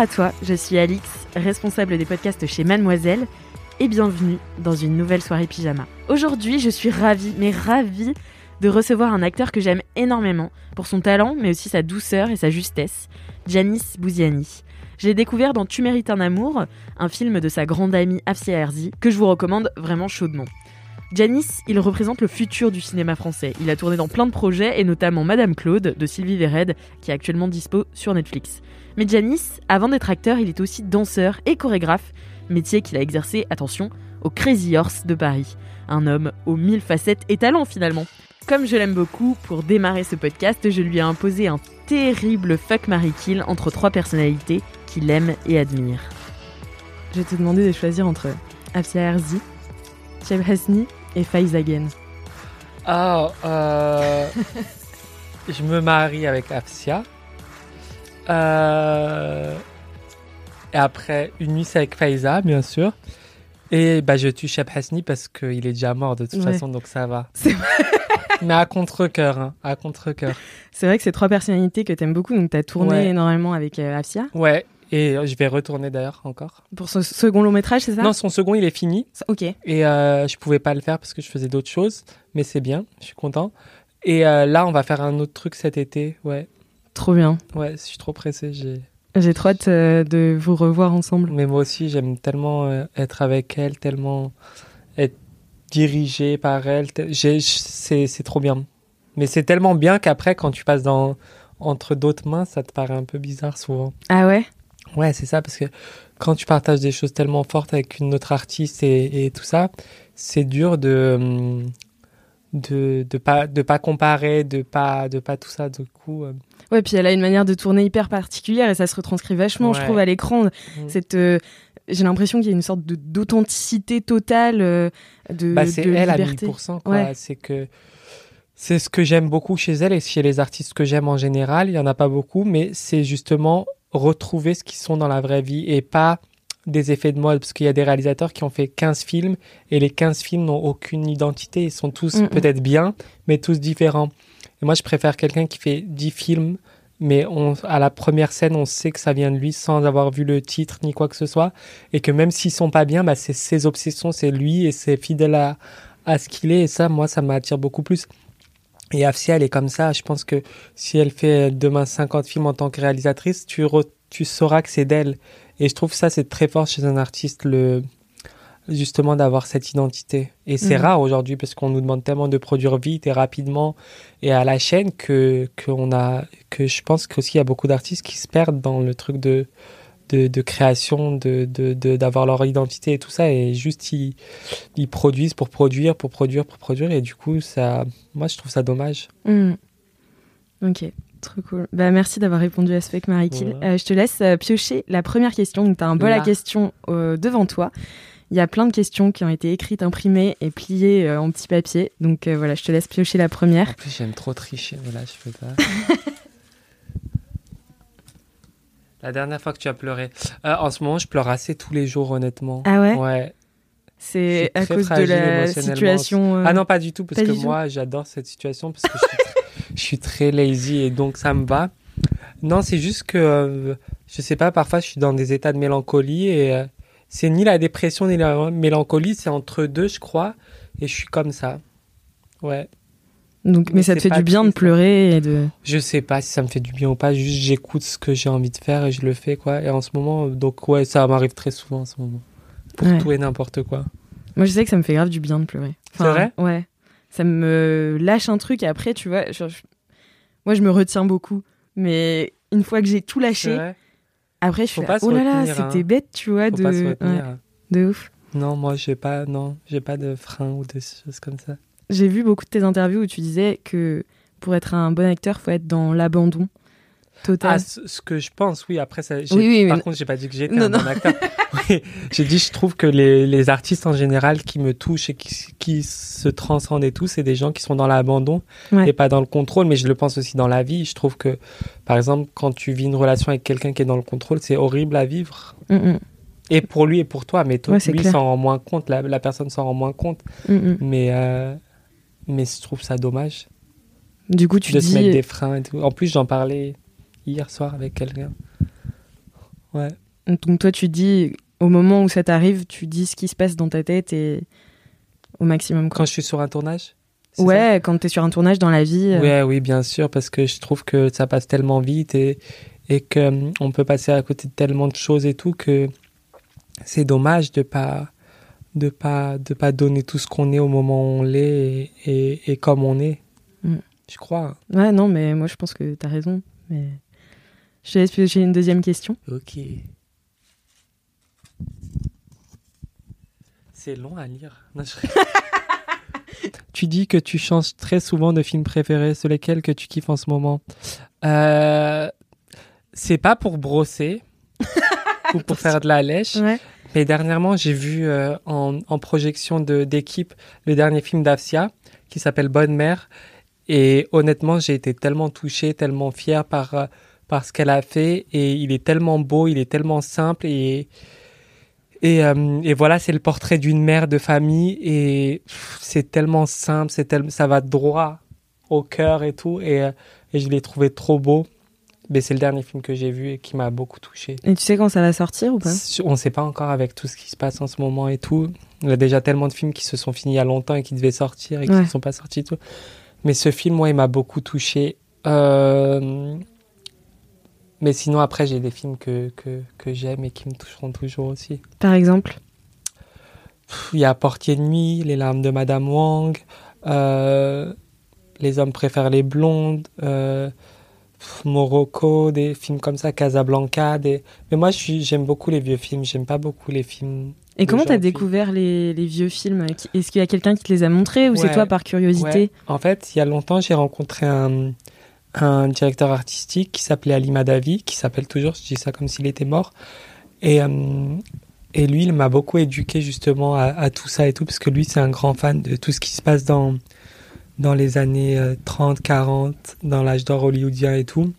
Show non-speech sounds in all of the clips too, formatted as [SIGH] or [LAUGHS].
à toi, je suis Alix, responsable des podcasts chez Mademoiselle, et bienvenue dans une nouvelle soirée pyjama. Aujourd'hui, je suis ravie, mais ravie de recevoir un acteur que j'aime énormément pour son talent, mais aussi sa douceur et sa justesse, Janis Bouziani. J'ai découvert dans Tu mérites un amour, un film de sa grande amie Afsia Herzi, que je vous recommande vraiment chaudement. Janis, il représente le futur du cinéma français. Il a tourné dans plein de projets, et notamment Madame Claude de Sylvie Vered, qui est actuellement dispo sur Netflix. Mais Janis, avant d'être acteur, il est aussi danseur et chorégraphe, métier qu'il a exercé, attention, au Crazy Horse de Paris. Un homme aux mille facettes et talents finalement. Comme je l'aime beaucoup, pour démarrer ce podcast, je lui ai imposé un terrible fuck Marie Kill entre trois personnalités qu'il aime et admire. Je te demander de choisir entre Afsia Herzi, Cheb Hasni et Faiz Again. Oh, euh, [LAUGHS] je me marie avec Afsia. Euh, et après, une nuit, c'est avec Faiza, bien sûr. Et bah, je tue Cheb Hasni parce qu'il est déjà mort de toute Ouais. façon, donc ça va. [LAUGHS] C'est vrai. Mais à contre-coeur, hein, à contre-coeur. C'est vrai que c'est trois personnalités que t'aimes beaucoup, donc t'as tourné Ouais. énormément avec euh, Afsia. Ouais, et euh, je vais retourner d'ailleurs encore. Pour ce second long métrage, c'est ça? Non, son second, il est fini. Ok. Et euh, je pouvais pas le faire parce que je faisais d'autres choses. Mais c'est bien, je suis content. Et euh, là, on va faire un autre truc cet été. Ouais, Trop bien. ouais, je suis trop pressé. J'ai... J'ai trop hâte euh, de vous revoir ensemble. Mais moi aussi, j'aime tellement être avec elle, tellement être dirigé par elle. C'est trop bien. Mais c'est tellement bien qu'après, quand tu passes dans, entre d'autres mains, ça te paraît un peu bizarre souvent. Ah ouais? Ouais, c'est ça, parce que quand tu partages des choses tellement fortes avec une autre artiste et, et tout ça, c'est dur de hum, de de pas de pas comparer, de pas de pas tout ça. Du coup, euh, Ouais, puis elle a une manière de tourner hyper particulière et ça se retranscrit vachement, je trouve, à l'écran. Mm. Cette, euh, j'ai l'impression qu'il y a une sorte d'authenticité totale, euh, de, bah, c'est de elle à liberté. 1000%. Quoi. Ouais. C'est que c'est ce que j'aime beaucoup chez elle et chez les artistes que j'aime en général. Il y en a pas beaucoup, mais c'est justement retrouver ce qu'ils sont dans la vraie vie et pas des effets de mode. Parce qu'il y a des réalisateurs qui ont fait 15 films et les 15 films n'ont aucune identité. Ils sont tous Mm, mm. peut-être bien mais tous différents. Et moi je préfère quelqu'un qui fait 10 films mais on, à la première scène on sait que ça vient de lui sans avoir vu le titre ni quoi que ce soit. Et que même s'ils sont pas bien bah, c'est ses obsessions c'est lui et c'est fidèle à, à ce qu'il est. Et ça moi ça m'attire beaucoup plus et Afsia, elle est comme ça. Je pense que si elle fait demain 50 films en tant que réalisatrice, tu, re- tu sauras que c'est d'elle. Et je trouve ça, c'est très fort chez un artiste, le, justement, d'avoir cette identité. Et c'est Mhm. rare aujourd'hui parce qu'on nous demande tellement de produire vite et rapidement et à la chaîne que, que on a, que je pense qu'aussi il y a beaucoup d'artistes qui se perdent dans le truc de, de, de création, de, de, de- d'avoir leur identité et tout ça. Et juste, ils, ils produisent pour produire, pour produire, pour produire. Et du coup, ça, moi, je trouve ça dommage. Mm. Ok, trop cool. Bah, merci d'avoir répondu à ce fake Marie. Voilà. Euh, je te laisse euh, piocher la première question. Donc, tu as un bol à questions euh, devant toi. Il y a plein de questions qui ont été écrites, imprimées et pliées euh, en petit papier. Donc euh, voilà, je te laisse piocher la première. En plus, j'aime trop tricher, mais là, je peux pas. [LAUGHS] La dernière fois que tu as pleuré. Euh, en ce moment, je pleure assez tous les jours, honnêtement. Ah ouais, Ouais. C'est à cause de la situation. euh, Ah non, pas du tout, parce pas que moi, j'adore cette situation, parce que je suis, très, [LAUGHS] je suis très lazy et donc ça me va. Non, c'est juste que, euh, je sais pas, parfois, je suis dans des états de mélancolie et c'est ni la dépression ni la mélancolie, c'est entre deux, je crois, et je suis comme ça. Ouais. Donc, mais, Mais ça te fait du bien de pleurer et de. Je sais pas si ça me fait du bien ou pas, juste j'écoute ce que j'ai envie de faire et je le fais, quoi. Et en ce moment, donc ouais, ça m'arrive très souvent en ce moment. Pour Ouais. tout et n'importe quoi. Moi, je sais que ça me fait grave du bien de pleurer. C'est vrai? Ouais. Ça me lâche un truc et après, tu vois, je- moi, je me retiens beaucoup. Mais une fois que j'ai tout lâché, après, je Faut suis là, se oh là là, c'était hein. bête, tu vois, Faut de... pas se retenir. ouais, de ouf. Non, moi, j'ai pas, non, j'ai pas de frein ou de choses comme ça. J'ai vu beaucoup de tes interviews où tu disais que pour être un bon acteur, faut être dans l'abandon total. Ah, ce, que je pense, oui. Après, ça, Oui, oui, par mais- contre, j'ai pas dit que j'étais un non. bon acteur. [LAUGHS] Oui, j'ai dit, je trouve que les, les artistes en général qui me touchent et qui, qui se transcendent et tout, c'est des gens qui sont dans l'abandon Ouais. et pas dans le contrôle. Mais je le pense aussi dans la vie. Je trouve que, par exemple, quand tu vis une relation avec quelqu'un qui est dans le contrôle, c'est horrible à vivre. Mm, mm, Et pour lui et pour toi. Mais toi, Ouais, lui s'en rend moins compte. La, la personne s'en rend moins compte. mm, mm. Mais, euh, mais je trouve ça dommage Du coup, tu de se mettre dis. des freins et tout. En plus, j'en parlais hier soir avec quelqu'un. Ouais. Donc toi, tu dis, au moment où ça t'arrive, tu dis ce qui se passe dans ta tête et au maximum. Quoi. Quand je suis sur un tournage Ouais, quand t'es sur un tournage dans la vie. euh, Ouais, oui, bien sûr, parce que je trouve que ça passe tellement vite et, et qu'on peut passer à côté de tellement de choses et tout que c'est dommage de pas de pas de pas donner tout ce qu'on est au moment où on l'est et, et, et comme on est. Mm. Je crois. Ouais, non, mais moi je pense que t'as raison. Mais je te laisse piocher une deuxième question. Ok. C'est long à lire. Non, je- [LAUGHS] tu dis que tu changes très souvent de films préférés, sur lesquels que tu kiffes en ce moment? Euh, c'est pas pour brosser [LAUGHS] ou pour faire de la lèche, Ouais. Mais dernièrement j'ai vu euh, en, en projection d'équipe le dernier film d'Afsia qui s'appelle Bonne Mère. Et honnêtement j'ai été tellement touché, tellement fier par euh, par ce qu'elle a fait. Et il est tellement beau, il est tellement simple. Et et, euh, voilà c'est le portrait d'une mère de famille. Et c'est tellement simple, tel- ça va droit au cœur et tout. Et, et je l'ai trouvé trop beau. Mais c'est le dernier film que j'ai vu et qui m'a beaucoup touché. Et tu sais quand ça va sortir ou pas? On ne sait pas encore avec tout ce qui se passe en ce moment et tout. Il y a déjà tellement de films qui se sont finis il y a longtemps et qui devaient sortir et qui Ouais. ne sont pas sortis. et Tout. Mais ce film, moi, il m'a beaucoup touché. Euh, Mais sinon, après, j'ai des films que, que, que j'aime et qui me toucheront toujours aussi. Par exemple? Il y a Portier de nuit, Les larmes de Madame Wang, euh, Les hommes préfèrent les blondes, euh, Morocco, des films comme ça, Casablanca. Des... Mais moi, j'aime beaucoup les vieux films, j'aime pas beaucoup les films. Et comment t'as découvert les, les vieux films Est-ce qu'il y a quelqu'un qui te les a montrés ou c'est toi par curiosité Ouais. En fait, il y a longtemps, j'ai rencontré un, un directeur artistique qui s'appelait Ali Madavi, qui s'appelle toujours, je dis ça comme s'il était mort. Et, euh, et lui, il m'a beaucoup éduqué justement à, à tout ça et tout, parce que lui, c'est un grand fan de tout ce qui se passe dans, dans les années euh, 30, 40, dans l'âge d'or hollywoodien et tout.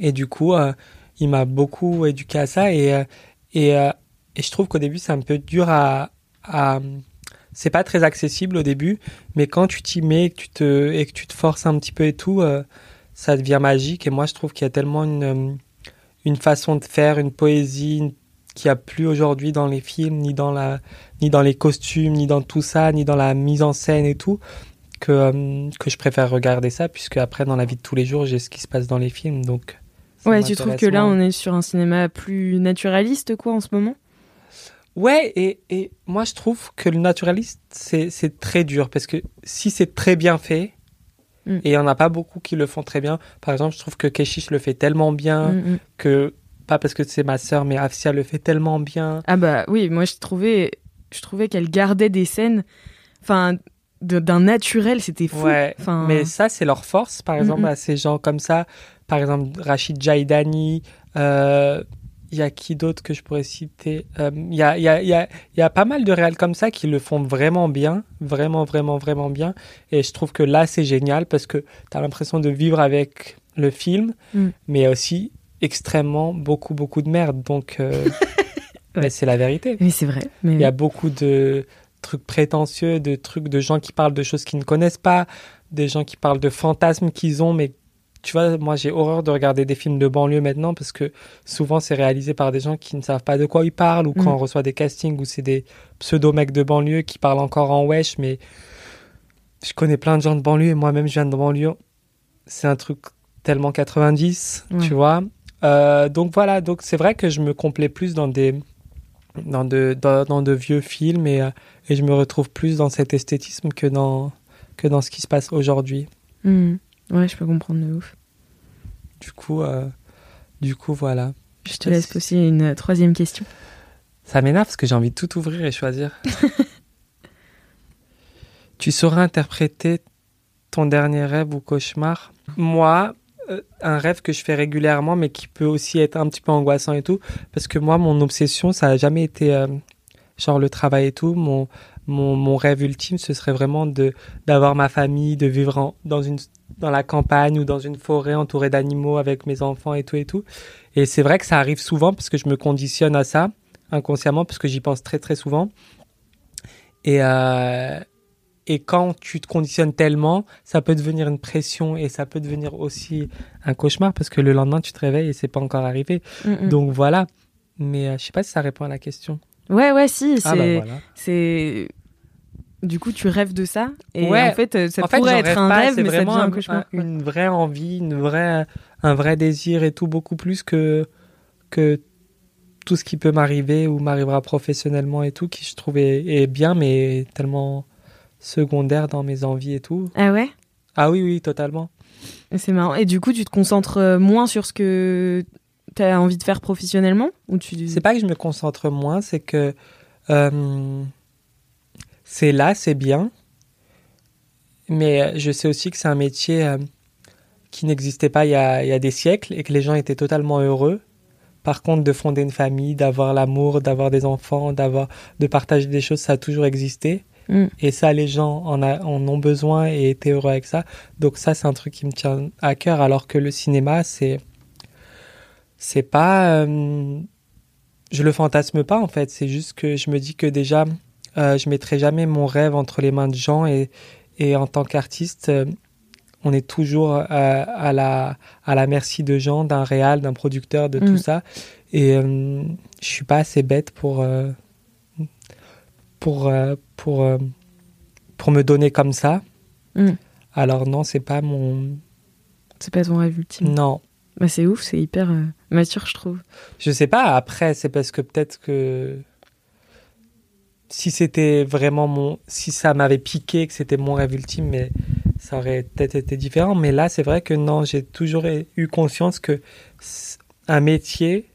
Et du coup, euh, il m'a beaucoup éduqué à ça. Et, euh, et, euh, et je trouve qu'au début, c'est un peu dur à... c'est pas très accessible au début, mais quand tu t'y mets que tu te, et que tu te forces un petit peu et tout, euh, ça devient magique. Et moi, je trouve qu'il y a tellement une, euh, une façon de faire, une poésie une- qu'il a plus aujourd'hui dans les films, ni dans, la, ni dans les costumes, ni dans tout ça, ni dans la mise en scène et tout, que, euh, que je préfère regarder ça, puisque après, dans la vie de tous les jours, j'ai ce qui se passe dans les films. Donc, Ouais, tu trouves que là on est sur un cinéma plus naturaliste quoi en ce moment? Ouais, et, et moi je trouve que le naturaliste, c'est c'est très dur parce que si c'est très bien fait, Mm. et il n'y en a pas beaucoup qui le font très bien, par exemple, je trouve que Keshish le fait tellement bien, Mm, mm. que, pas parce que c'est ma sœur, mais Afsia le fait tellement bien. Ah bah oui, moi je trouvais, je trouvais qu'elle gardait des scènes, enfin d'un naturel, c'était fou. Ouais, Enfin, mais ça, c'est leur force, par exemple, Mm, à ces gens comme ça. Par exemple, Rachid Jaidani, euh, il y a qui d'autre que je pourrais citer? Euh, Il y, a, il y, a, y, a, y a pas mal de réals comme ça qui le font vraiment bien, vraiment, vraiment, vraiment bien. Et je trouve que là, c'est génial parce que tu as l'impression de vivre avec le film, Mm. mais aussi extrêmement beaucoup, beaucoup de merde. Donc, euh, [LAUGHS] Ouais. c'est la vérité. mais c'est vrai. Mais Il y a beaucoup de trucs prétentieux, de trucs de gens qui parlent de choses qu'ils ne connaissent pas, des gens qui parlent de fantasmes qu'ils ont, mais tu vois, moi j'ai horreur de regarder des films de banlieue maintenant parce que souvent c'est réalisé par des gens qui ne savent pas de quoi ils parlent ou quand Mm. on reçoit des castings où c'est des pseudo-mecs de banlieue qui parlent encore en wesh, mais je connais plein de gens de banlieue et moi-même je viens de banlieue. C'est un truc tellement 90, Ouais. tu vois. Euh, donc voilà, donc c'est vrai que je me complais plus dans des dans de dans, dans de vieux films et, euh, et je me retrouve plus dans cet esthétisme que dans que dans ce qui se passe aujourd'hui. Mm. ouais, je peux comprendre de ouf. Du coup, euh, du coup voilà. Je te laisse poser une troisième question. Ça m'énerve parce que j'ai envie de tout ouvrir et choisir. [LAUGHS] tu sauras interpréter Ton dernier rêve ou cauchemar Moi, un rêve que je fais régulièrement, mais qui peut aussi être un petit peu angoissant et tout, parce que moi, mon obsession, ça a jamais été euh, genre le travail et tout. Mon, mon, mon rêve ultime, ce serait vraiment d'avoir ma famille, de vivre dans une dans la campagne ou dans une forêt entourée d'animaux avec mes enfants et tout et tout. Et c'est vrai que ça arrive souvent parce que je me conditionne à ça inconsciemment parce que j'y pense très très souvent. Et euh, et quand tu te conditionnes tellement, ça peut devenir une pression et ça peut devenir aussi un cauchemar parce que le lendemain tu te réveilles et c'est pas encore arrivé. Mm. Donc voilà. Mais euh, je sais pas si ça répond à la question. Ouais, ouais, si. C'est. Ah bah voilà. c'est- Du coup, tu rêves de ça. Et Ouais. en fait, euh, ça en pourrait être un pas, rêve, c'est mais ça vraiment devient un un- cauchemar. un- une vraie envie, une vraie, un vrai désir et tout, beaucoup plus que, que tout ce qui peut m'arriver ou m'arrivera professionnellement et tout, qui je trouve est, est bien, mais tellement secondaire dans mes envies et tout. Ah ouais? Ah oui, oui, totalement. C'est marrant. Et du coup, tu te concentres euh, moins sur ce que tu as envie de faire professionnellement ou tu... C'est pas que je me concentre moins, c'est que euh, c'est là, c'est bien, mais euh, je sais aussi que c'est un métier euh, qui n'existait pas il y, a, il y a des siècles et que les gens étaient totalement heureux. Par contre, de fonder une famille, d'avoir l'amour, d'avoir des enfants, d'avoir, de partager des choses, ça a toujours existé. Mm. Et ça, les gens en, a- en ont besoin et étaient heureux avec ça. Donc ça, c'est un truc qui me tient à cœur. Alors que le cinéma, c'est, c'est pas, euh, je le fantasme pas en fait. C'est juste que je me dis que déjà, euh, je mettrai jamais mon rêve entre les mains de gens et, et en tant qu'artiste, euh, on est toujours euh, à la à la merci de gens, d'un réal, d'un producteur, de Mm. tout ça. Et euh, je suis pas assez bête pour pour euh, pour euh, pour me donner comme ça. Mm. Alors non, c'est pas mon C'est pas ton rêve ultime. non. Bah, c'est ouf, c'est hyper euh, mature, je trouve. Je sais pas, après, c'est parce que peut-être que si c'était vraiment mon. Si ça m'avait piqué, que c'était mon rêve ultime, mais ça aurait peut-être été différent. Mais là, c'est vrai que non, j'ai toujours eu conscience que un métier,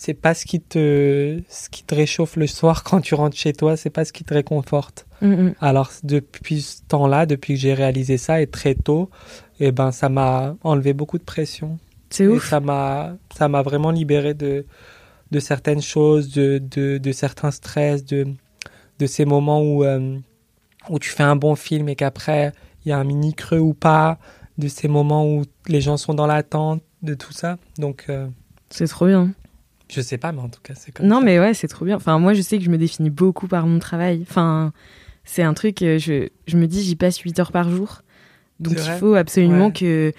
c'est pas ce qui te, ce qui te réchauffe le soir quand tu rentres chez toi, c'est pas ce qui te réconforte. Mm, mm. Alors depuis ce temps-là, depuis que j'ai réalisé ça et très tôt, eh ben ça m'a enlevé beaucoup de pression. C'est Et ouf. ça m'a ça m'a vraiment libéré de de certaines choses, de de, de certains stress, de de ces moments où euh, où tu fais un bon film et qu'après il y a un mini creux ou pas, de ces moments où les gens sont dans l'attente, de tout ça. Donc euh, C'est trop bien. Je sais pas, mais en tout cas c'est comme Non, ça. mais ouais, c'est trop bien. Enfin, moi, je sais que je me définis beaucoup par mon travail. Enfin, c'est un truc, euh, je, je me dis, j'y passe 8 heures par jour. Donc, il faut absolument Ouais. que,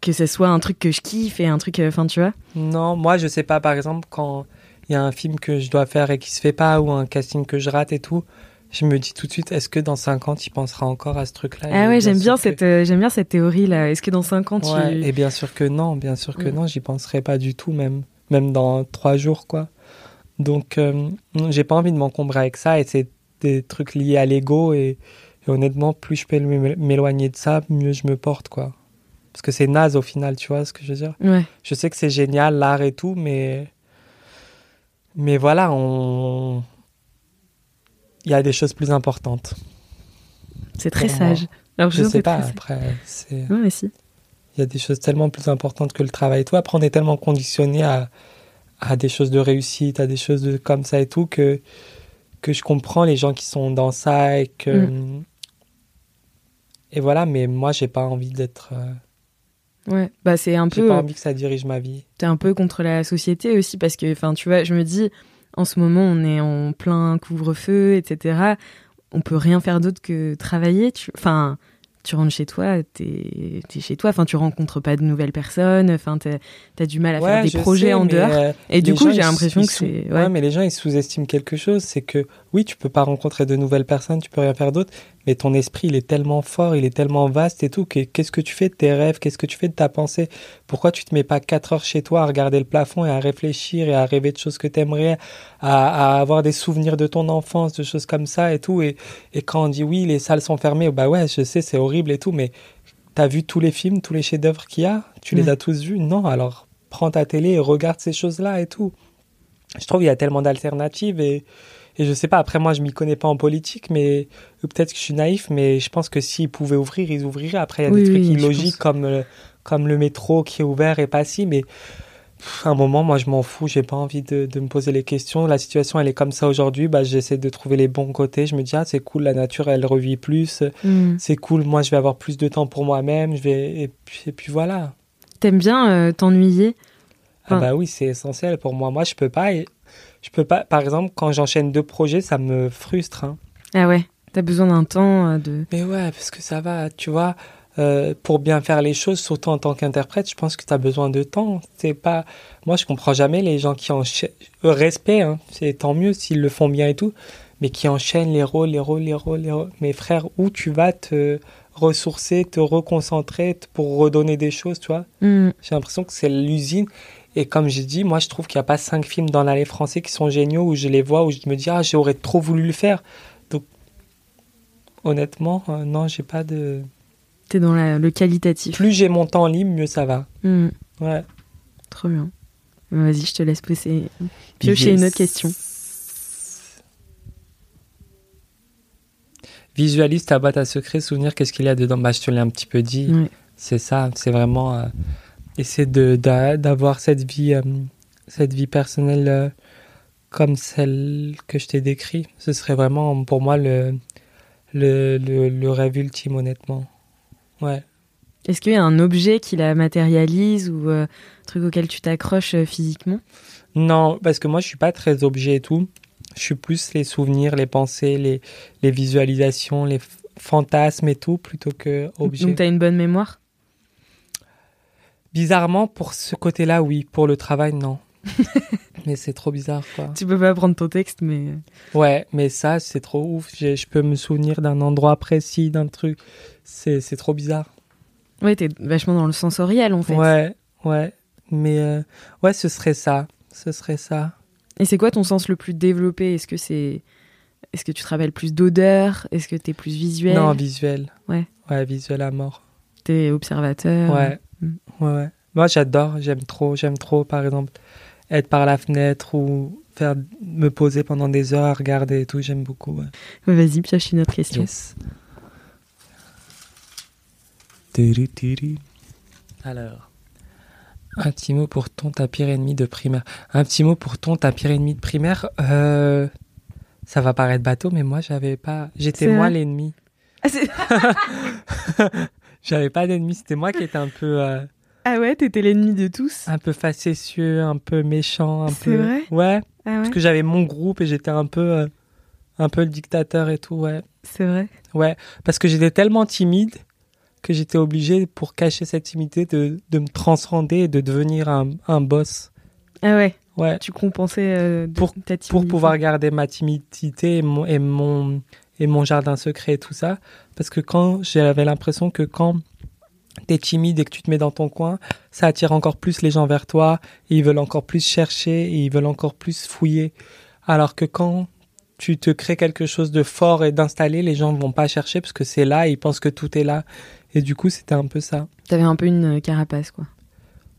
que ce soit un truc que je kiffe et un truc, euh, enfin, tu vois. Non, moi je sais pas par exemple quand il y a un film que je dois faire et qui se fait pas ou un casting que je rate et tout, je me dis tout de suite est-ce que dans 5 ans tu penseras encore à ce truc-là? Ah ouais, j'aime bien que- cette, euh, j'aime bien cette théorie là. Est-ce que dans 5 ans, tu. Et bien sûr que non, bien sûr que Mm. non, j'y penserai pas du tout, même, même dans trois jours, quoi. Donc, euh, j'ai pas envie de m'encombrer avec ça, et c'est des trucs liés à l'ego, et, et honnêtement, plus je peux m'é- m'éloigner de ça, mieux je me porte, quoi. Parce que c'est naze au final, tu vois ce que je veux dire? Ouais. Je sais que c'est génial, l'art et tout, mais. Mais voilà, on. Il y a des choses plus importantes. C'est très sage. Alors, Je sais pas, Très... après. Ouais, mais si. Il y a des choses tellement plus importantes que le travail et tout. Après, on est tellement conditionné à, à des choses de réussite, à des choses de, comme ça et tout, que, que je comprends les gens qui sont dans ça et que. Mm. Et voilà, mais moi, j'ai pas envie d'être. euh, Ouais. Bah, c'est un J'ai peu. pas envie que ça dirige ma vie. t'es un peu contre la société aussi parce que enfin tu vois je me dis en ce moment on est en plein couvre-feu etc on peut rien faire d'autre que travailler tu enfin tu rentres chez toi t'es es chez toi enfin tu rencontres pas de nouvelles personnes enfin t'as as du mal à faire des je projets sais, en dehors euh, et du coup j'ai l'impression que c'est Ouais. ouais. mais les gens, ils sous-estiment quelque chose. C'est que, oui, tu peux pas rencontrer de nouvelles personnes, tu peux rien faire d'autre, mais ton esprit, il est tellement fort, il est tellement vaste et tout, que qu'est-ce que tu fais de tes rêves, qu'est-ce que tu fais de ta pensée? Pourquoi tu te mets pas quatre heures chez toi à regarder le plafond et à réfléchir et à rêver de choses que t'aimerais, à, à avoir des souvenirs de ton enfance, de choses comme ça et tout et, et quand on dit oui, les salles sont fermées, bah ouais, je sais, c'est horrible et tout, mais t'as vu tous les films, tous les chefs-d'œuvre qu'il y a? Tu les as tous vus? Non, alors prends ta télé et regarde ces choses-là et tout. Je trouve qu'il y a tellement d'alternatives et, et je sais pas, après moi je m'y connais pas en politique, mais peut-être que je suis naïf, mais je pense que s'ils pouvaient ouvrir, ils ouvriraient. Après, il y a Oui, des trucs oui, illogiques comme, euh, comme le métro qui est ouvert et pas si, mais pff, à un moment, moi je m'en fous, j'ai pas envie de, de me poser les questions. La situation elle est comme ça aujourd'hui, bah, j'essaie de trouver les bons côtés. Je me dis, ah c'est cool, la nature elle revit plus, Hmm. c'est cool, moi je vais avoir plus de temps pour moi-même, je vais, et puis, et puis voilà. T'aimes bien euh, t'ennuyer? Ah bah oui, c'est essentiel pour moi. Moi je peux pas, je peux pas, par exemple, quand j'enchaîne deux projets, ça me frustre. hein. Ah ouais, t'as besoin d'un temps euh, de. Mais ouais, parce que ça va, tu vois, euh, pour bien faire les choses, surtout en tant qu'interprète, je pense que tu as besoin de temps. C'est pas, moi, je comprends jamais les gens qui enchaînent. Euh, Respect, hein, c'est tant mieux s'ils le font bien et tout, mais qui enchaînent les rôles, les rôles, les rôles, les rôles. Mes frères, où tu vas te ressourcer, te reconcentrer pour redonner des choses, tu vois? Hmm. J'ai l'impression que c'est l'usine. Et comme j'ai dit, moi, je trouve qu'il n'y a pas cinq films dans l'allée français qui sont géniaux, où je les vois, où je me dis, ah, j'aurais trop voulu le faire. Donc, honnêtement, euh, non, j'ai pas de. T'es dans la- le qualitatif. Plus j'ai mon temps libre, mieux ça va. Hmm. Ouais. Trop bien. Vas-y, je te laisse poser. Piocher une autre question. Visualise ta boîte à secrets, souvenir, qu'est-ce qu'il y a dedans? Bah, je te l'ai un petit peu dit. Ouais. C'est ça, c'est vraiment euh, essayer de d'a- d'avoir cette vie, euh, cette vie personnelle euh, comme celle que je t'ai décrit. Ce serait vraiment pour moi le, le, le, le rêve ultime, honnêtement. Ouais. Est-ce qu'il y a un objet qui la matérialise ou euh, un truc auquel tu t'accroches physiquement? Non, parce que moi, je suis pas très objet et tout. Je suis plus les souvenirs, les pensées, les, les visualisations, les fantasmes et tout, plutôt que objet. Donc t'as une bonne mémoire? Bizarrement, pour ce côté-là, oui. Pour le travail, non. [LAUGHS] mais c'est trop bizarre, quoi. Tu peux pas prendre ton texte, mais. euh, Ouais, mais ça, c'est trop ouf. Je peux me souvenir d'un endroit précis, d'un truc. C'est trop bizarre. Ouais, t'es vachement dans le sensoriel en fait. Ouais, ouais. Mais euh, ouais, ce serait ça. Ce serait ça. Et c'est quoi ton sens le plus développé? Est-ce que c'est. Est-ce que tu te rappelles plus d'odeur? Est-ce que t'es plus visuel? Non, visuel. Ouais. Ouais, visuel à mort. T'es observateur? Ouais. Ouais, ouais. Moi, j'adore. J'aime trop. J'aime trop, par exemple, être par la fenêtre ou faire me poser pendant des heures à regarder et tout. J'aime beaucoup. Ouais. Vas-y, pioche une autre question. Yes. Tiri, tiri. Alors, un petit mot pour ton ta pire ennemi de primaire. Un petit mot pour ton ta pire ennemi de primaire. Euh, ça va paraître bateau, mais moi j'avais pas. J'étais moi l'ennemi. Ah, c'est- [LAUGHS] [LAUGHS] J'avais pas d'ennemi. C'était moi qui étais un peu, euh, Ah ouais, t'étais l'ennemi de tous un peu facétieux, un peu méchant, un C'est peu. vrai Ouais. Ah ouais Parce que j'avais mon groupe et j'étais un peu, euh, un peu le dictateur et tout. Ouais. C'est vrai Ouais, parce que j'étais tellement timide que j'étais obligé, pour cacher cette timidité, de, de me transcender et de devenir un, un boss. Ah ouais, Ouais, tu compensais euh, de- Pour- ta timidité. pour pouvoir garder ma timidité et mon, et mon, et mon jardin secret et tout ça. Parce que quand j'avais l'impression que quand t'es timide et que tu te mets dans ton coin, ça attire encore plus les gens vers toi et ils veulent encore plus chercher et ils veulent encore plus fouiller. Alors que quand tu te crées quelque chose de fort et d'installé, les gens vont pas chercher parce que c'est là et ils pensent que tout est là. Et du coup, c'était un peu ça. T'avais un peu une euh, carapace, quoi.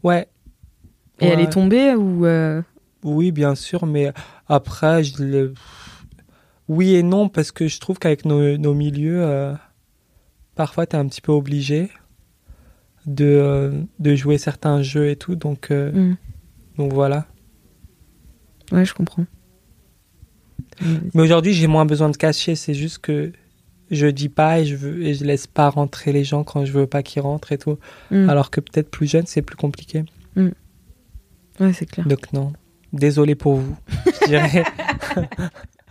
Ouais. Et elle est tombée ou... euh, Oui, bien sûr, mais après, je. Oui et non, parce que je trouve qu'avec nos, nos milieux, euh, parfois, tu es un petit peu obligé de, euh, de jouer certains jeux et tout, donc, euh, hmm. donc voilà. Ouais, je comprends. Mais aujourd'hui, j'ai moins besoin de cacher, c'est juste que je dis pas et je, veux, et je laisse pas rentrer les gens quand je veux pas qu'ils rentrent et tout. Hmm. Alors que peut-être plus jeune, c'est plus compliqué. Ouais, c'est clair. Donc non. Désolé pour vous. Je dirais, [LAUGHS]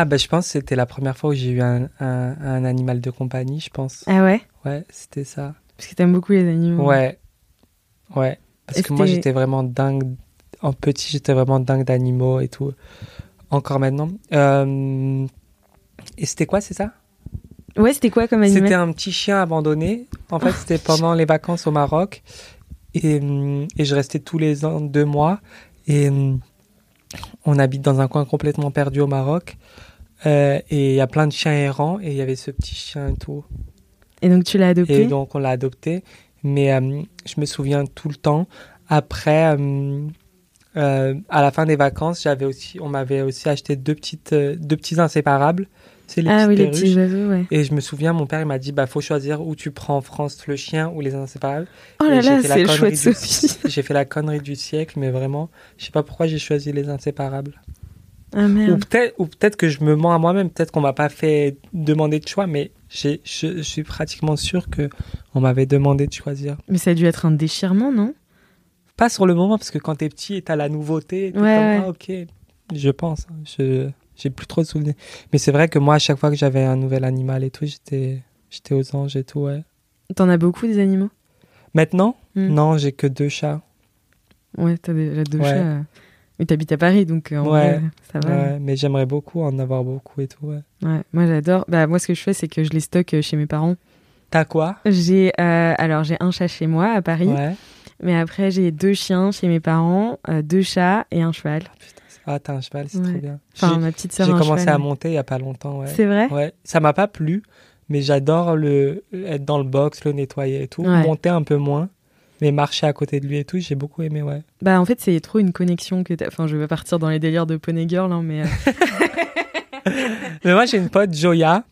Ah, bah, je pense que c'était la première fois où j'ai eu un, un, un animal de compagnie, je pense. Ah ouais? Ouais, c'était ça. Parce que t'aimes beaucoup les animaux. Ouais. Ouais. Parce que moi, c'était- j'étais vraiment dingue. En petit, j'étais vraiment dingue d'animaux et tout. Encore maintenant. Euh, Et c'était quoi, c'est ça? Ouais, c'était quoi comme C'était animal un petit chien abandonné. En fait, c'était pendant les vacances au Maroc. Et, et je restais tous les ans deux mois. Et on habite dans un coin complètement perdu au Maroc. Euh, et il y a plein de chiens errants. Et il y avait ce petit chien et tout. Et donc tu l'as adopté? Et donc on l'a adopté. Mais euh, je me souviens tout le temps. Après, euh, à la fin des vacances, j'avais aussi, on m'avait aussi acheté deux petites, deux petits inséparables. C'est les Ah petites oui, les petits oiseaux, ouais. Et je me souviens, mon père il m'a dit, bah faut choisir où tu prends en France le chien ou les inséparables. Oh là là, c'est le choix de du- Sophie. [LAUGHS] J'ai fait la connerie du siècle, mais vraiment, je sais pas pourquoi j'ai choisi les inséparables. Ah Ou peut-être, ou peut-être que je me mens à moi-même. Peut-être qu'on m'a pas fait demander de choix, mais je, je suis pratiquement sûr que on m'avait demandé de choisir. Mais ça a dû être un déchirement, non? Pas sur le moment, parce que quand t'es petit et t'as la nouveauté, t'es Ouais, comme, ouais. ah, ok, je pense. hein, Je, j'ai plus trop de souvenirs. Mais c'est vrai que moi, à chaque fois que j'avais un nouvel animal et tout, j'étais, j'étais aux anges et tout, ouais. T'en as beaucoup des animaux? Maintenant, Hmm. non, j'ai que deux chats. Ouais, t'as déjà deux Ouais. chats. euh. Mais t'habites à Paris, donc euh, en Ouais. vrai, ça va. Ouais, mais j'aimerais beaucoup en avoir beaucoup et tout, ouais. Ouais, moi j'adore. Bah moi ce que je fais c'est que je les stocke euh, chez mes parents. T'as quoi? J'ai euh, alors j'ai un chat chez moi à Paris, Ouais. mais après j'ai deux chiens chez mes parents, euh, deux chats et un cheval. Putain, ah, t'as un cheval, c'est Ouais. trop bien. Enfin J'ai- ma petite sœur J'ai commencé cheval. à monter il y a pas longtemps, ouais. C'est vrai? Ouais, ça m'a pas plu, mais j'adore le être dans le box, le nettoyer et tout. Ouais. Monter un peu moins, mais marcher à côté de lui et tout, j'ai beaucoup aimé, ouais. Bah en fait c'est trop une connexion que t'as. Enfin je vais partir dans les délires de Pony Girl hein, mais euh, [LAUGHS] Mais moi, j'ai une pote, Joya,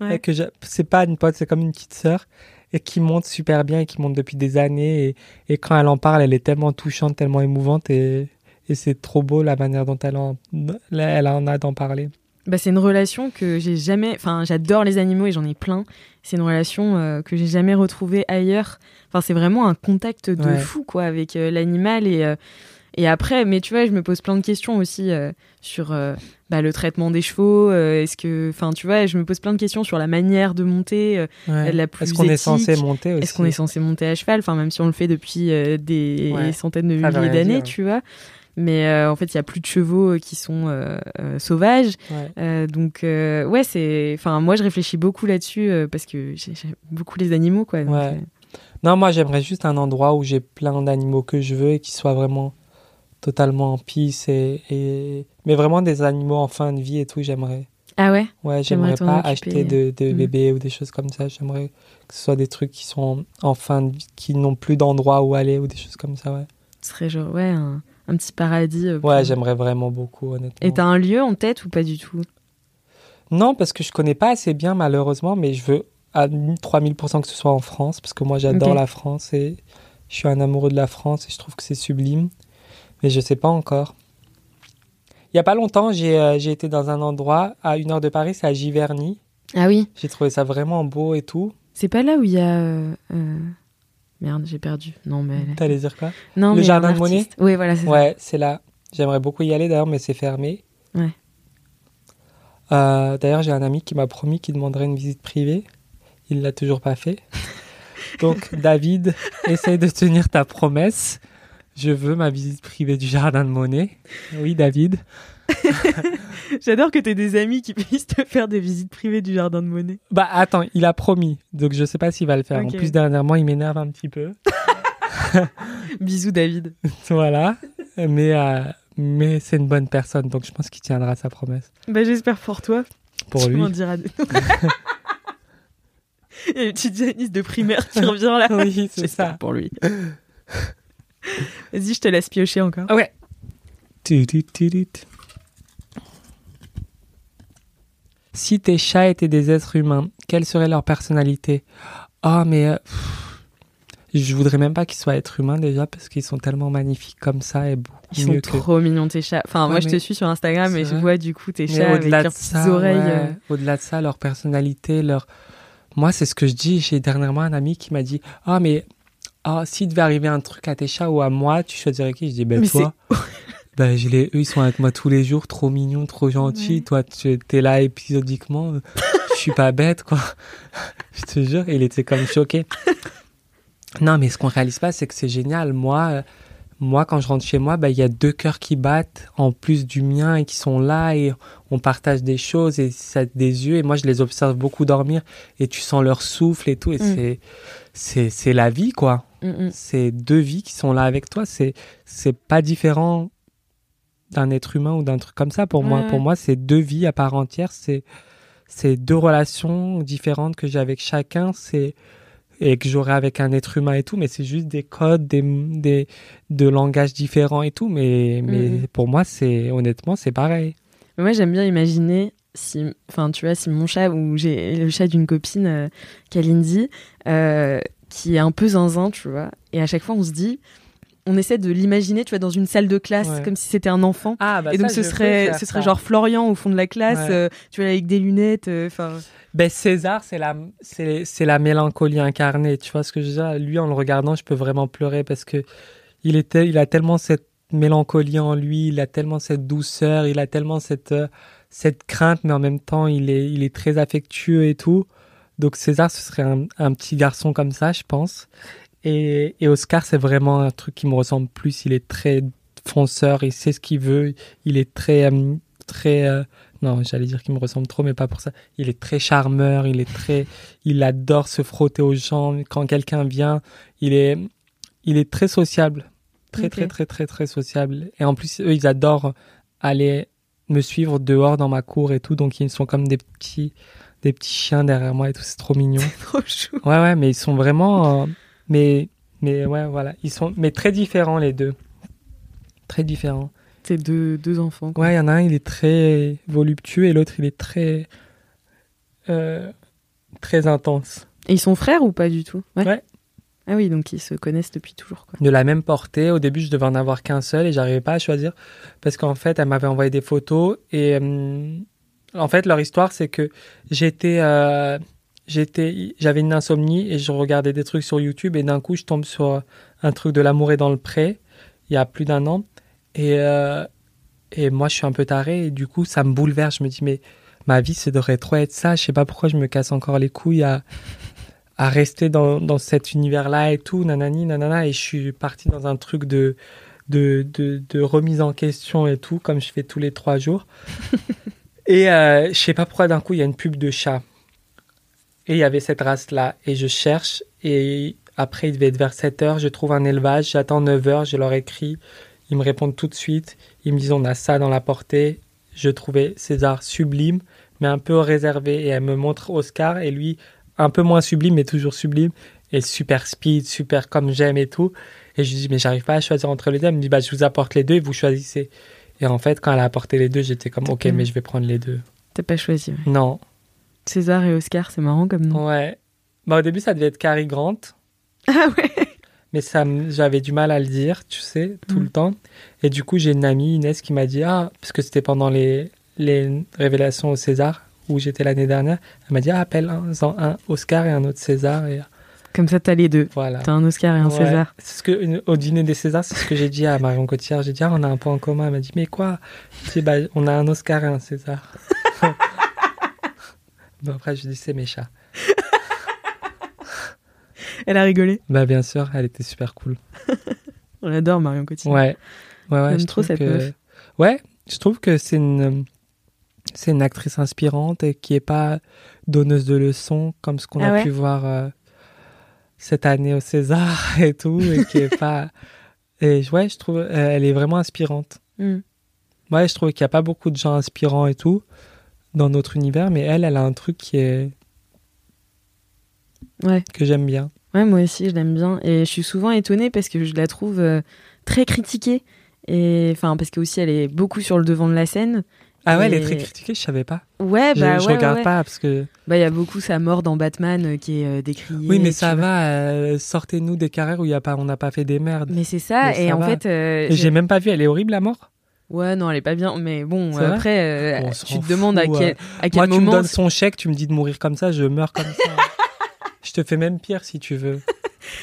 Ouais. que je- c'est pas une pote, c'est comme une petite sœur, et qui monte super bien et qui monte depuis des années. Et, et quand elle en parle, elle est tellement touchante, tellement émouvante, et, et c'est trop beau la manière dont elle en, elle en a d'en parler. bah c'est une relation que j'ai jamais. Enfin j'adore les animaux et j'en ai plein. C'est une relation euh, que j'ai jamais retrouvée ailleurs. Enfin c'est vraiment un contact de Ouais. fou quoi avec euh, l'animal et euh, et après mais tu vois je me pose plein de questions aussi euh, sur euh, bah, le traitement des chevaux. euh, Est-ce que enfin tu vois je me pose plein de questions sur la manière de monter. euh, Ouais. La plus Est-ce qu'on est censé monter aussi Est-ce qu'on est censé monter à cheval? Enfin, même si on le fait depuis euh, des Ouais. centaines de milliers d'années, tu vois. Mais euh, en fait, il y a plus de chevaux euh, qui sont euh, sauvages. Ouais. Donc, ouais, c'est. Enfin, moi, je réfléchis beaucoup là-dessus parce que j'ai- j'aime beaucoup les animaux, quoi. donc, Ouais. Non, moi j'aimerais juste un endroit où j'ai plein d'animaux que je veux et qui soient vraiment totalement en peace et, et... mais vraiment des animaux en fin de vie et tout, j'aimerais. Ah ouais? Ouais, J'aimerais pas acheter de, de bébés ou des choses comme ça. J'aimerais que ce soit des trucs qui sont en fin de vie, qui n'ont plus d'endroit où aller ou des choses comme ça, ouais. Ce serait genre, ouais, un, un petit paradis. euh, pour- Ouais, j'aimerais vraiment beaucoup, honnêtement. Et t'as un lieu en tête ou pas du tout? Non, parce que je connais pas assez bien, malheureusement, mais je veux à 3000% que ce soit en France, parce que moi j'adore la France et je suis un amoureux de la France et je trouve que c'est sublime. Mais je sais pas encore. Il y a pas longtemps, j'ai euh, j'ai été dans un endroit à une heure de Paris, c'est à Giverny. Ah oui. J'ai trouvé ça vraiment beau et tout. C'est pas là où il y a. euh, euh, Merde, j'ai perdu. Non, mais. T'allais dire quoi? Non, Le mais jardin de Monet. Oui, voilà, c'est ça. Ouais, c'est là. J'aimerais beaucoup y aller d'ailleurs, mais c'est fermé. Ouais. Euh, d'ailleurs, j'ai un ami qui m'a promis qu'il demanderait une visite privée. Il l'a toujours pas fait. [LAUGHS] Donc, David, essaye de tenir ta promesse. Je veux ma visite privée du jardin de Monet. Oui, David. [LAUGHS] J'adore que t'aies des amis qui puissent te faire des visites privées du jardin de Monet. Bah, attends, il a promis. Donc, je sais pas s'il va le faire. En plus, dernièrement, il m'énerve un petit peu. [LAUGHS] Bisous, David. [LAUGHS] voilà. Mais, euh, mais c'est une bonne personne. Donc, je pense qu'il tiendra sa promesse. Bah, j'espère pour toi. Pour tu lui. m'en diras des Il y a une petite Janice de primaire qui revient là. Oui, c'est ça. pour lui. Vas-y, je te laisse piocher encore. Ah ouais. Tu, tu, tu, tu, tu. Si tes chats étaient des êtres humains, quelle serait leur personnalité? Oh, mais euh, pff, je voudrais même pas qu'ils soient êtres humains déjà parce qu'ils sont tellement magnifiques comme ça et beaucoup Ils sont mieux que. trop mignons tes chats. Enfin, Ouais, moi je te suis sur Instagram et je vois du coup tes Mais chats avec leurs de petites ça, oreilles. ouais, euh, au-delà de ça, leur personnalité, leur. Moi, c'est ce que je dis. J'ai dernièrement un ami qui m'a dit Ah, mais oh, s'il devait arriver un truc à tes chats ou à moi, tu choisirais qui Je dis, ben Mais toi. [LAUGHS] Ben, je les, eux, ils sont avec moi tous les jours, trop mignons, trop gentils. Ouais. Toi, tu es là épisodiquement. je suis pas bête, quoi. [LAUGHS] je te jure, il était comme choqué. non, mais ce qu'on réalise pas, c'est que c'est génial. Moi, euh, moi, quand je rentre chez moi, ben, il y a deux cœurs qui battent en plus du mien et qui sont là et on partage des choses et ça des yeux et moi je les observe beaucoup dormir et tu sens leur souffle et tout et Mm. c'est c'est c'est la vie quoi. Mm, mm. C'est deux vies qui sont là avec toi. C'est c'est pas différent d'un être humain ou d'un truc comme ça. Pour moi, pour moi, c'est deux vies à part entière. C'est c'est deux relations différentes que j'ai avec chacun. C'est et que j'aurai avec un être humain et tout. Mais c'est juste des codes, des des de langages différents et tout. Mais mais Mhm. pour moi, c'est honnêtement, c'est pareil. Mais Moi, j'aime bien imaginer si, enfin, tu vois, si mon chat ou j'ai le chat d'une copine, euh, Kalindi, euh, qui est un peu zinzin, tu vois, et à chaque fois, on se dit, on essaie de l'imaginer, tu vois, dans une salle de classe, Ouais. comme si c'était un enfant. Ah bah et donc, ce serait, ce serait genre Florian au fond de la classe, Ouais. euh, tu vois, avec des lunettes, euh, enfin. Ben César, c'est la, c'est, c'est la mélancolie incarnée. Tu vois ce que je veux dire? Lui, en le regardant, je peux vraiment pleurer parce que il était, il a tellement cette mélancolie en lui, il a tellement cette douceur, il a tellement cette, euh, cette crainte, mais en même temps, il est, il est très affectueux et tout. Donc César, ce serait un, un petit garçon comme ça, je pense. Et, et Oscar, c'est vraiment un truc qui me ressemble plus. Il est très fonceur, il sait ce qu'il veut, il est très, euh, très. euh, non, j'allais dire qu'il me ressemble trop, mais pas pour ça. Il est très charmeur, il est très, il adore se frotter aux gens. Quand quelqu'un vient, il est, il est très sociable, très Ok. très très très très sociable. Et en plus, eux, ils adorent aller me suivre dehors dans ma cour et tout, donc ils sont comme des petits, des petits chiens derrière moi et tout. C'est trop mignon. [LAUGHS] Trop chou. Ouais, ouais, mais ils sont vraiment, euh, mais, mais ouais, voilà, ils sont, mais très différents les deux, très différents. C'est deux, deux enfants. quoi. Ouais, il y en a un, il est très voluptueux et l'autre, il est très, euh, très intense. Et ils sont frères ou pas du tout? Ouais. Ah oui, donc ils se connaissent depuis toujours, quoi. De la même portée. Au début, je devais en avoir qu'un seul et j'arrivais pas à choisir parce qu'en fait, elle m'avait envoyé des photos et euh, en fait, leur histoire, c'est que j'étais, euh, j'étais, j'avais une insomnie et je regardais des trucs sur YouTube et d'un coup, je tombe sur un truc de l'amour est dans le pré il y a plus d'un an et euh, et moi, je suis un peu taré et du coup, ça me bouleverse. Je me dis mais ma vie, ça devrait trop être ça. Je sais pas pourquoi je me casse encore les couilles à à rester dans, dans cet univers-là et tout, nanani, nanana, et je suis parti dans un truc de, de, de, de remise en question et tout, comme je fais tous les trois jours. [LAUGHS] et euh, je sais pas pourquoi d'un coup, il y a une pub de chat. Et il y avait cette race-là, et je cherche, et après, il devait être vers 7 heures, je trouve un élevage, j'attends 9 heures, je leur écris, ils me répondent tout de suite, ils me disent on a ça dans la portée. Je trouvais César sublime, mais un peu réservé, et elle me montre Oscar, et lui, un peu moins sublime, mais toujours sublime, et super speed, super comme j'aime et tout. Et je lui dis, mais j'arrive pas à choisir entre les deux. Elle me dit, bah, je vous apporte les deux et vous choisissez. Et en fait, quand elle a apporté les deux, j'étais comme, ok, mais je vais prendre les deux. T'as pas choisi. ouais. Non. César et Oscar, c'est marrant comme nom. Ouais. Bah, au début, ça devait être Cary Grant, Ah ouais mais ça, j'avais du mal à le dire, tu sais, tout le temps. Et du coup, j'ai une amie, Inès, qui m'a dit, ah, parce que c'était pendant les, les révélations au César, où j'étais l'année dernière, elle m'a dit, ah, appelle un, un Oscar et un autre César. Et Comme ça, t'as les deux. voilà. T'as un Oscar et un Ouais. César. C'est ce que, au dîner des Césars, c'est ce que j'ai dit à Marion Cotillard. J'ai dit, ah, on a un point en commun. Elle m'a dit, mais quoi? Dit, bah, on a un Oscar et un César. [LAUGHS] bon, après, je dis, c'est mes chats. [LAUGHS] Elle a rigolé. Bah, bien sûr, elle était super cool. [LAUGHS] On adore Marion Cotillard. Ouais. Ouais, ouais. J'aime je trop trouve cette que... meuf. Ouais, je trouve que c'est une, c'est une actrice inspirante et qui est pas donneuse de leçons comme ce qu'on Ah a ouais pu voir euh, cette année au César [LAUGHS] et tout, et qui est pas. Et ouais, je trouve, euh, elle est vraiment inspirante. Mm. Ouais, je trouve qu'il n'y a pas beaucoup de gens inspirants et tout dans notre univers, mais elle, elle a un truc qui est Ouais. que j'aime bien. Ouais, moi aussi, je l'aime bien. Et je suis souvent étonnée parce que je la trouve euh, très critiquée. Et enfin, parce que aussi, elle est beaucoup sur le devant de la scène. Ah ouais, elle est très critiquée, je savais pas. Ouais, je bah je ouais, regarde ouais. pas parce que. Bah, il y a beaucoup sa mort dans Batman euh, qui est euh, décriée. Oui, mais ça va. euh, Sortez-nous des carrières où il y a pas, on n'a pas fait des merdes. Mais c'est ça. Mais et ça en va. fait. Et j'ai même pas vu. Elle est horrible la mort? Ouais, non, elle est pas bien. Mais bon, après, euh, On tu te demandes à quel, à quel Moi, tu me moment. donnes son chèque, tu me dis de mourir comme ça, je meurs comme ça. [LAUGHS] je te fais même pire si tu veux.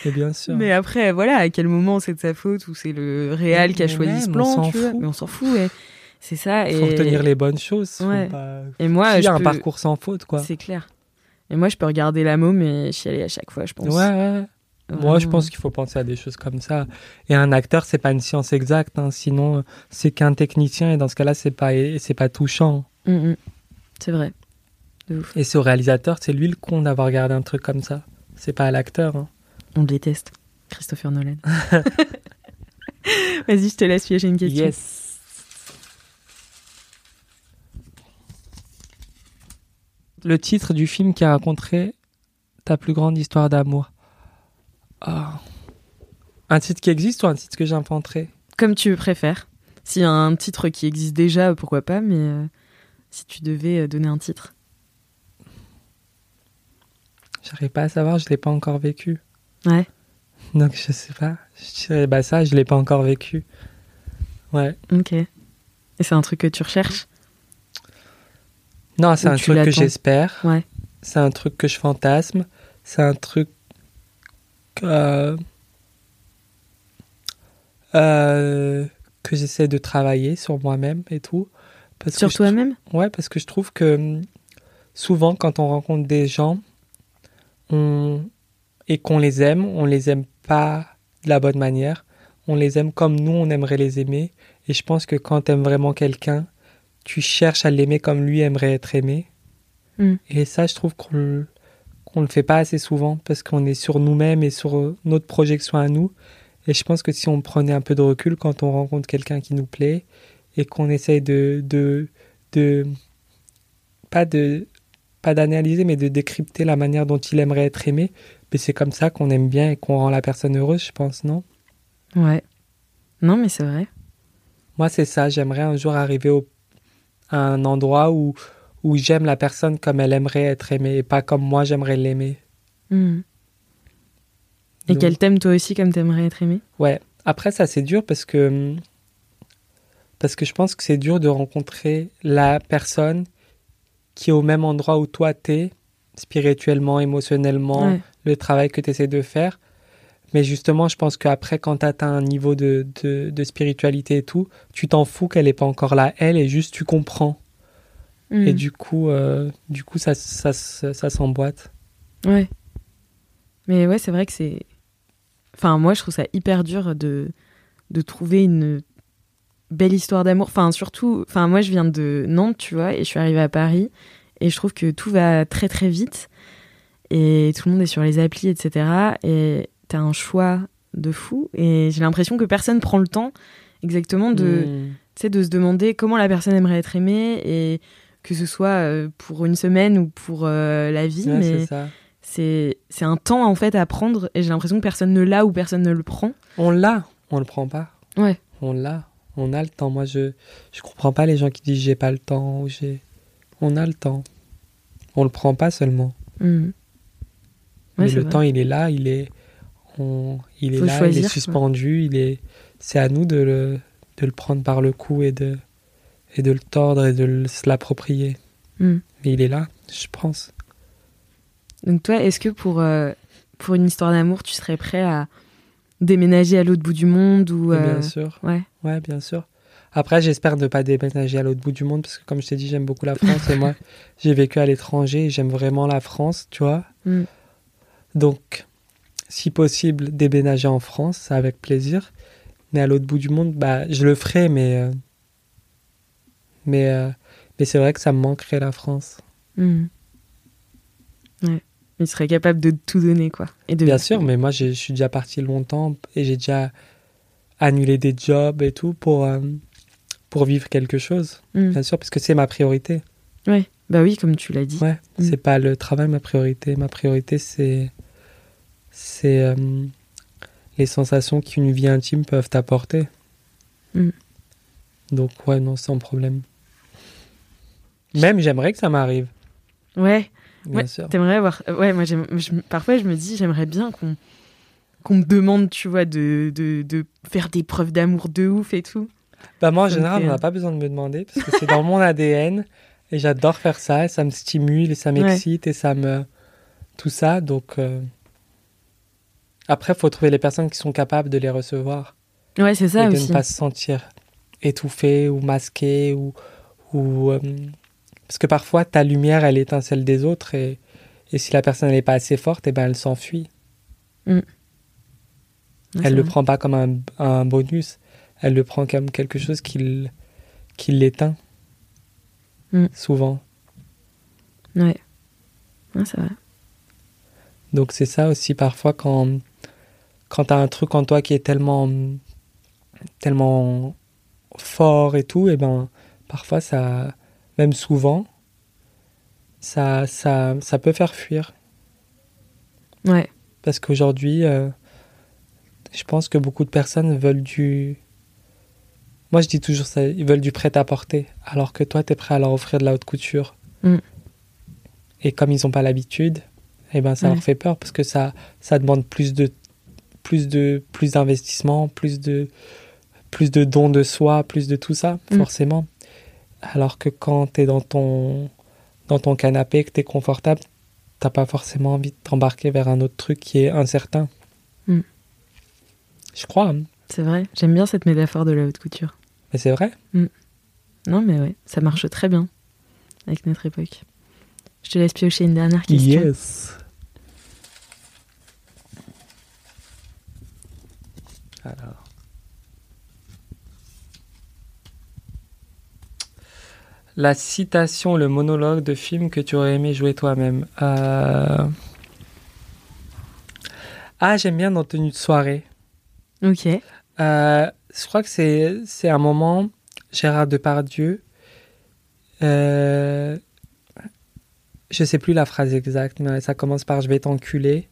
Et bien sûr. Mais après, voilà, à quel moment c'est de sa faute ou c'est le réal qui a choisi même, ce on plan, s'en tu vois. fout. Mais on s'en fout, ouais. C'est ça. Il faut et... retenir les bonnes choses. Ouais. pas- Et moi, je a un peux- parcours sans faute, quoi. C'est clair. Et moi, je peux regarder la môme et chialer à chaque fois, je pense. Ouais, ouais. Moi, je pense qu'il faut penser à des choses comme ça. Et un acteur, c'est pas une science exacte. hein. Sinon, euh, c'est qu'un technicien. Et dans ce cas-là, c'est pas, c'est pas touchant. Mm, mm. C'est vrai. De ouf. Et c'est au réalisateur, c'est lui le con d'avoir regardé un truc comme ça. C'est pas à l'acteur. hein. On le déteste. Christopher Nolan. [LAUGHS] Vas-y, je te laisse piéger une question. Yes. Le titre du film qui a raconté ta plus grande histoire d'amour. Ah. Un titre qui existe ou un titre que j'inventerai Comme tu préfères. S'il y a un titre qui existe déjà, pourquoi pas, mais euh, si tu devais euh, donner un titre. J'arrive pas à savoir, je l'ai pas encore vécu. Ouais. Donc je sais pas. Je dirais bah ça, je l'ai pas encore vécu. Ouais. Ok. Et c'est un truc que tu recherches? Non, c'est un truc que j'espère. Ouais. C'est un truc que je fantasme. C'est un truc euh, euh, que j'essaie de travailler sur moi-même et tout. Parce Sur toi-même? Ouais, parce que je trouve que hum, souvent, quand on rencontre des gens on... et qu'on les aime, on les aime pas de la bonne manière. On les aime comme nous, on aimerait les aimer. Et je pense que quand tu aimes vraiment quelqu'un, tu cherches à l'aimer comme lui aimerait être aimé. Mm. Et ça, je trouve qu'on qu'on le fait pas assez souvent parce qu'on est sur nous-mêmes et sur euh, notre projection à nous. Et je pense que si on prenait un peu de recul quand on rencontre quelqu'un qui nous plaît et qu'on essaye de, de, de pas de pas d'analyser mais de décrypter la manière dont il aimerait être aimé, mais c'est comme ça qu'on aime bien et qu'on rend la personne heureuse, je pense, non? Ouais. Non, mais c'est vrai. Moi, c'est ça. J'aimerais un jour arriver au- à un endroit où, où j'aime la personne comme elle aimerait être aimée et pas comme moi j'aimerais l'aimer. Mm. Et qu'elle t'aime toi aussi comme t'aimerais être aimé Ouais. Après, ça, c'est dur parce que. Parce que je pense que c'est dur de rencontrer la personne qui est au même endroit où toi t'es, spirituellement, émotionnellement, Ouais. le travail que tu essaies de faire. Mais justement, je pense qu'après, quand tu atteins un niveau de, de, de spiritualité et tout, tu t'en fous qu'elle n'est pas encore là, elle, et juste tu comprends. Mm. Et du coup, euh, du coup ça, ça, ça, ça s'emboîte. Ouais. Mais ouais, c'est vrai que c'est. Enfin, moi, je trouve ça hyper dur de, de trouver une belle histoire d'amour. Enfin, surtout. Enfin, moi, je viens de Nantes, tu vois, et je suis arrivée à Paris. Et je trouve que tout va très, très vite. Et tout le monde est sur les applis, etc. Et t'as un choix de fou. Et j'ai l'impression que personne prend le temps exactement de Mm. tu sais, de se demander comment la personne aimerait être aimée et que ce soit euh, pour une semaine ou pour euh, la vie, Ouais, mais c'est un temps en fait à prendre et j'ai l'impression que personne ne l'a ou personne ne le prend. On l'a, on le prend pas. Ouais. On l'a, on a le temps. Moi, je je comprends pas les gens qui disent j'ai pas le temps ou j'ai. On a le temps. On le prend pas seulement. Mhm. Ouais, Mais le vrai. temps, il est là, il est, on, il est Faut là, il est suspendu, il est. C'est à nous de le, de le prendre par le cou et de, et de le tordre et de se l'approprier. Mhm. Mais il est là, je pense. Donc toi, est-ce que pour euh, pour une histoire d'amour, tu serais prêt à déménager à l'autre bout du monde ou euh, Bien sûr. Ouais. Ouais, bien sûr. Après, j'espère ne pas déménager à l'autre bout du monde parce que, comme je t'ai dit, j'aime beaucoup la France et moi, [LAUGHS] j'ai vécu à l'étranger et j'aime vraiment la France, tu vois. Mm. Donc, si possible, déménager en France, avec plaisir. Mais à l'autre bout du monde, bah, je le ferai, mais. euh, mais euh, mais c'est vrai que ça me manquerait la France. Mhm. Ouais. Il serait capable de tout donner quoi. Et de Bien sûr, mais moi, je suis déjà parti longtemps et j'ai déjà annulé des jobs et tout pour, euh, pour vivre quelque chose. Mhm. Bien sûr, parce que c'est ma priorité. Ouais. Bah oui, comme tu l'as dit. Ouais, Mm. c'est pas le travail ma priorité. Ma priorité, c'est c'est euh, les sensations qu'une vie intime peuvent t'apporter. Mm. Donc ouais, non, sans problème. Même j'aimerais que ça m'arrive, Ouais. bien Ouais, sûr. T'aimerais avoir. Ouais, moi, je- parfois, je me dis, j'aimerais bien qu'on qu'on me demande, tu vois, de, de, de faire des preuves d'amour de ouf et tout. Bah moi en Ça général, on n'a euh, pas besoin de me demander parce que c'est dans mon ADN et j'adore faire ça et ça me stimule et ça m'excite et ça me tout ça donc euh, Après, il faut trouver les personnes qui sont capables de les recevoir. Ouais, c'est ça et de ne pas se sentir étouffé ou masqué ou. ou euh, parce que parfois, ta lumière, elle éteint celle des autres et, et si la personne n'est pas assez forte, eh ben, elle s'enfuit. Ouais, elle c'est le vrai. prend pas comme un, un bonus, elle le prend comme quelque chose qui, qui l'éteint. Mm. Souvent. Ouais. C'est vrai. Donc c'est ça aussi parfois quand, quand tu as un truc en toi qui est tellement, tellement fort et tout, et ben parfois ça, même souvent, ça, ça, ça peut faire fuir. Ouais. Parce qu'aujourd'hui, euh, je pense que beaucoup de personnes veulent du... Moi je dis toujours ça, ils veulent du prêt-à-porter, alors que toi tu es prêt à leur offrir de la haute couture. Mm. Et comme ils n'ont pas l'habitude, eh ben ça Ouais. leur fait peur parce que ça, ça demande plus de plus de plus d'investissement, plus de plus de dons de soi, plus de tout ça, Mm. forcément. Alors que quand tu es dans ton dans ton canapé, que tu es confortable, t'as pas forcément envie de t'embarquer vers un autre truc qui est incertain. Mm. Je crois, hein. C'est vrai. J'aime bien cette métaphore de la haute couture. mais c'est vrai. Non, mais ouais, ça marche très bien avec notre époque. Je te laisse piocher une dernière question. Yes. Alors. La citation, le monologue de film que tu aurais aimé jouer toi-même. Euh, Ah, j'aime bien dans Tenue de soirée. Ok. Euh, je crois que c'est c'est un moment, Gérard Depardieu. Euh, je sais plus la phrase exacte, mais ça commence par Je vais t'enculer,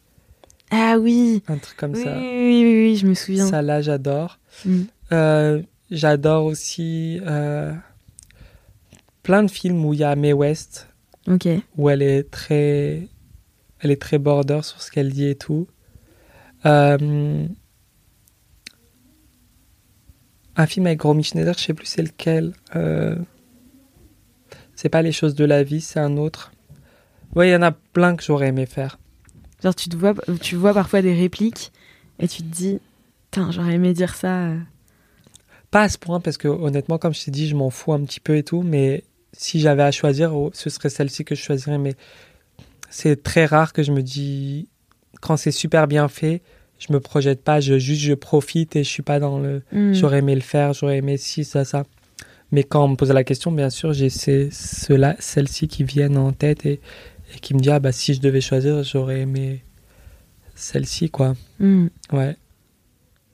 Ah oui. un truc comme Oui, ça. oui, oui, oui, oui, je me souviens. Ça là, j'adore. Mm. Euh, j'adore aussi plein de films où il y a Mae West, Ok. où elle est très, elle est très border sur ce qu'elle dit et tout. Euh, un film avec Romy Schneider, je sais plus c'est lequel. Euh, c'est pas les choses de la vie, c'est un autre. Ouais, il y en a plein que j'aurais aimé faire. Genre, tu, te vois, tu vois parfois des répliques et tu te dis, putain, j'aurais aimé dire ça. euh. Pas à ce point, parce que honnêtement, comme je t'ai dit, je m'en fous un petit peu et tout, mais si j'avais à choisir, oh, ce serait celle-ci que je choisirais. Mais c'est très rare que je me dis, quand c'est super bien fait, je me projette pas, je, juste je profite et je suis pas dans le Mm. j'aurais aimé le faire, j'aurais aimé ci, ça, ça. Mais quand on me pose la question, bien sûr, j'ai ceux-là, celles-ci qui viennent en tête et, et qui me disent, ah bah si je devais choisir, j'aurais aimé celle-ci, quoi. Mm. Ouais.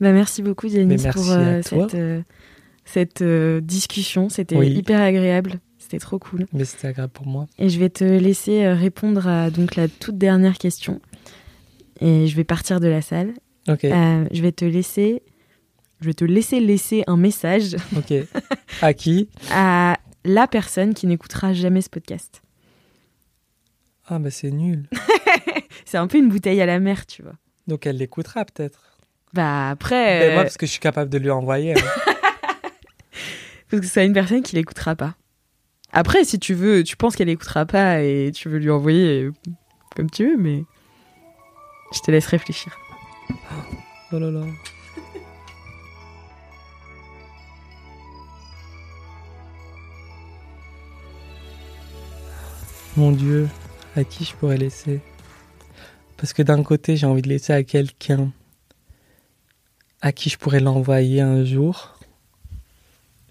Bah, merci beaucoup, merci pour euh, cette, euh, cette euh, discussion. C'était Oui. hyper agréable. C'était trop cool. Mais c'était agréable pour moi. Et je vais te laisser euh, répondre à donc la toute dernière question. Et je vais partir de la salle. Ok, Euh, je vais te laisser, je vais te laisser laisser un message [LAUGHS] ok. À qui? À la personne qui n'écoutera jamais ce podcast. Ah bah c'est nul. [LAUGHS] C'est un peu une bouteille à la mer, tu vois. Donc elle l'écoutera peut-être. Bah après, Mais moi euh, parce que je suis capable de lui envoyer. hein. [LAUGHS] parce que c'est une personne qui l'écoutera pas. Après, si tu veux, tu penses qu'elle écoutera pas et tu veux lui envoyer euh, comme tu veux, mais je te laisse réfléchir. oh là là. Mon Dieu, à qui je pourrais laisser? Parce que d'un côté, j'ai envie de laisser à quelqu'un à qui je pourrais l'envoyer un jour.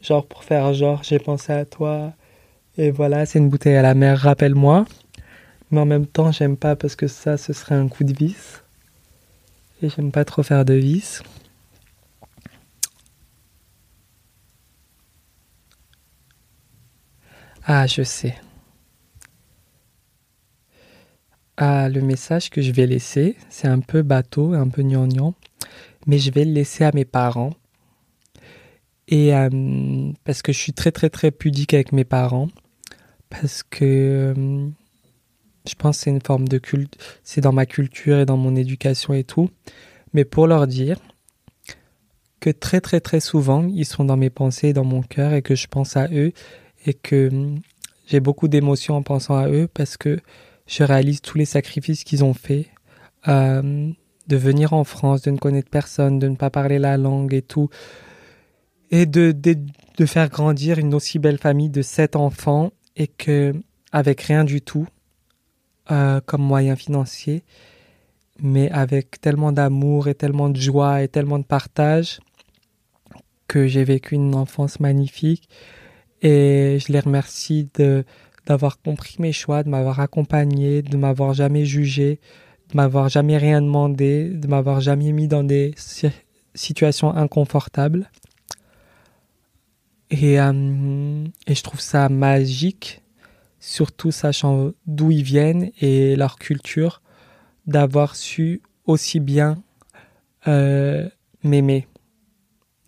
Genre pour faire genre, j'ai pensé à toi. Et voilà, c'est une bouteille à la mer, rappelle-moi. Mais en même temps, j'aime pas parce que ça, ce serait un coup de vis. Et j'aime pas trop faire de vis. Ah, je sais. Ah, le message que je vais laisser, c'est un peu bateau, un peu gnangnan, mais je vais le laisser à mes parents. Et euh, parce que je suis très très très pudique avec mes parents, parce que euh, je pense que c'est une forme de culte, c'est dans ma culture et dans mon éducation et tout. Mais pour leur dire que très très très souvent, ils sont dans mes pensées et dans mon cœur et que je pense à eux et que hum, j'ai beaucoup d'émotions en pensant à eux parce que je réalise tous les sacrifices qu'ils ont faits euh, de venir en France, de ne connaître personne, de ne pas parler la langue et tout, et de, de, de faire grandir une aussi belle famille de sept enfants et que avec rien du tout euh, comme moyen financier, mais avec tellement d'amour et tellement de joie et tellement de partage que j'ai vécu une enfance magnifique et je les remercie de d'avoir compris mes choix, de m'avoir accompagné, de m'avoir jamais jugé, de m'avoir jamais rien demandé, de m'avoir jamais mis dans des situations inconfortables. Et, euh, et je trouve ça magique, surtout sachant d'où ils viennent et leur culture, d'avoir su aussi bien euh, m'aimer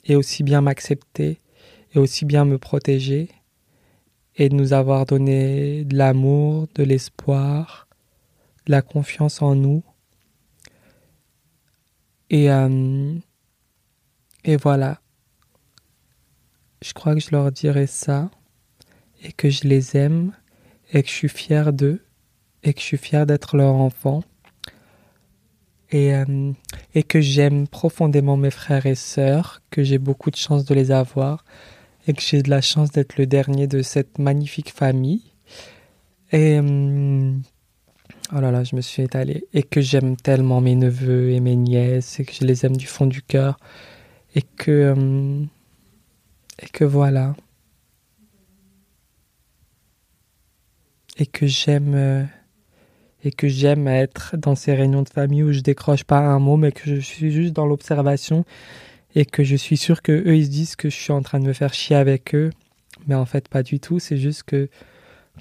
et aussi bien m'accepter et aussi bien me protéger et de nous avoir donné de l'amour, de l'espoir, de la confiance en nous. Et, euh, et voilà. Je crois que je leur dirai ça et que je les aime et que je suis fier d'eux et que je suis fier d'être leur enfant et, euh, et que j'aime profondément mes frères et sœurs, que j'ai beaucoup de chance de les avoir et que j'ai de la chance d'être le dernier de cette magnifique famille. Et euh, oh là là, je me suis étalée et que j'aime tellement mes neveux et mes nièces et que je les aime du fond du cœur et que euh, et que voilà et que j'aime et que j'aime être dans ces réunions de famille où je décroche pas un mot, mais que je suis juste dans l'observation et que je suis sûr que eux ils se disent que je suis en train de me faire chier avec eux, mais en fait pas du tout. C'est juste que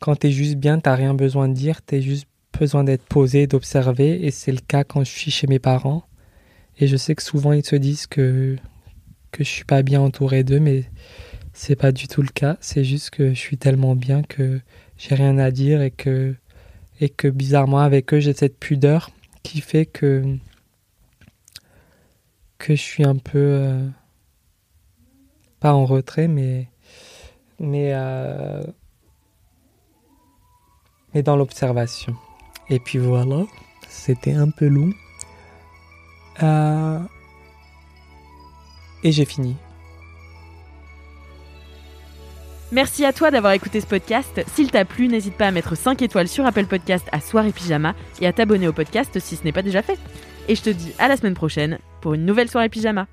quand t'es juste bien, t'as rien besoin de dire, t'as juste besoin d'être posé, d'observer, et c'est le cas quand je suis chez mes parents. Et je sais que souvent ils se disent que que je suis pas bien entouré d'eux, mais c'est pas du tout le cas. C'est juste que je suis tellement bien que j'ai rien à dire et que et que bizarrement avec eux j'ai cette pudeur qui fait que que je suis un peu euh, pas en retrait mais mais euh, mais dans l'observation et puis voilà c'était un peu long euh, et j'ai fini Merci à toi d'avoir écouté ce podcast. S'il t'a plu, n'hésite pas à mettre 5 étoiles sur Apple Podcast à Soir et Pyjama et à t'abonner au podcast si ce n'est pas déjà fait. Et je te dis à la semaine prochaine pour une nouvelle soirée pyjama.